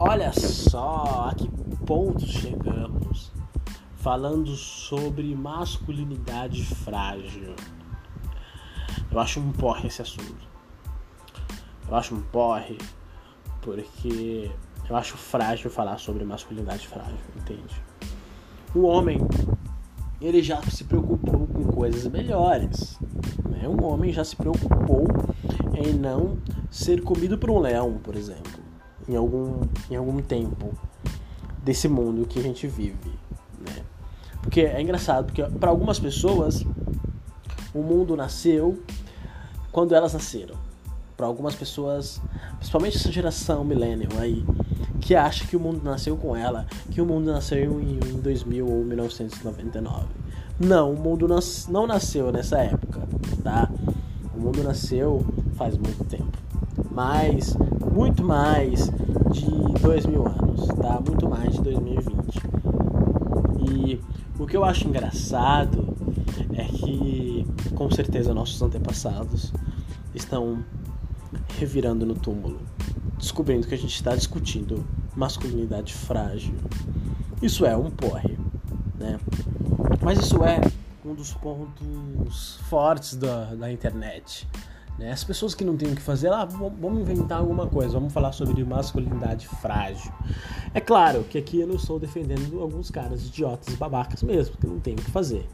Olha só a que ponto chegamos falando sobre masculinidade frágil. Eu acho um porre esse assunto. Eu acho um porre porque eu acho frágil falar sobre masculinidade frágil, entende? O homem, ele já se preocupou com coisas melhores. Né? Um homem já se preocupou em não ser comido por um leão, por exemplo, em algum, em algum tempo desse mundo que a gente vive. Né? Porque é engraçado, porque para algumas pessoas o mundo nasceu quando elas nasceram. Para algumas pessoas, principalmente essa geração millennial aí, que acha que o mundo nasceu com ela, que o mundo nasceu em, em 2000 ou 1999. Não, o mundo nas, não nasceu nessa época, tá? O mundo nasceu faz muito tempo. Mais, muito mais de dois mil anos, tá? Muito mais de 2020. E o que eu acho engraçado é que, com certeza, nossos antepassados estão revirando no túmulo, descobrindo que a gente está discutindo masculinidade frágil. Isso é um porre, né? Mas isso é um dos pontos fortes da, da internet. Né? As pessoas que não têm o que fazer, ah, vamos inventar alguma coisa, vamos falar sobre masculinidade frágil. É claro que aqui eu não estou defendendo alguns caras idiotas e babacas mesmo, que não tem o que fazer.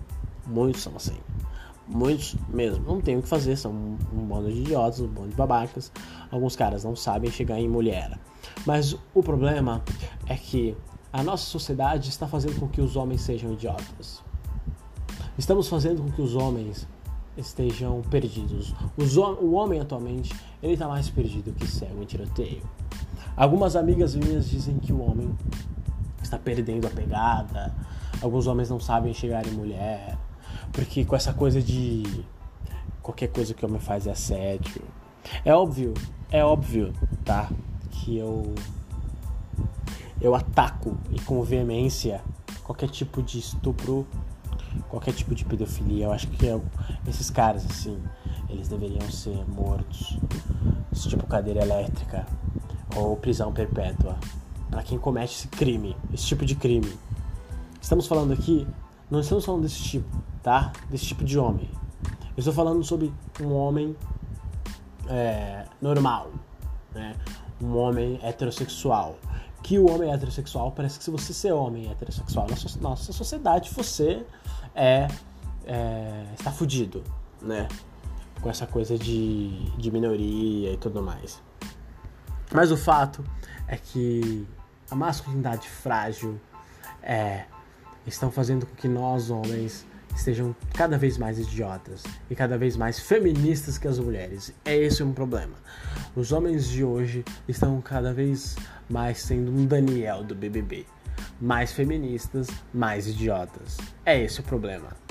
Muitos são assim. Muitos mesmo não tem o que fazer, são um, um bando de idiotas, um bando de babacas. Alguns caras não sabem chegar em mulher. Mas o problema é que a nossa sociedade está fazendo com que os homens sejam idiotas. Estamos fazendo com que os homens estejam perdidos. o homem atualmente ele está mais perdido que cego em tiroteio. Algumas amigas minhas dizem que o homem está perdendo a pegada. Alguns homens não sabem chegar em mulher, porque com essa coisa de qualquer coisa que o homem faz é assédio. É óbvio, é óbvio, tá? Que eu eu ataco e com veemência qualquer tipo de estupro qualquer tipo de pedofilia. Eu acho que é, esses caras, assim, eles deveriam ser mortos. Tipo cadeira elétrica ou prisão perpétua. para quem comete esse crime, esse tipo de crime. Estamos falando aqui, não estamos falando desse tipo, tá? Desse tipo de homem. Eu estou falando sobre um homem é, normal, né? Um homem heterossexual que o homem heterossexual parece que se você ser homem heterossexual na nossa sociedade você é, é está fudido, né? Com essa coisa de, de minoria e tudo mais. Mas o fato é que a masculinidade frágil é, estão fazendo com que nós homens estejam cada vez mais idiotas e cada vez mais feministas que as mulheres. É esse um problema. Os homens de hoje estão cada vez mais sendo um Daniel do BBB. Mais feministas, mais idiotas. É esse o problema.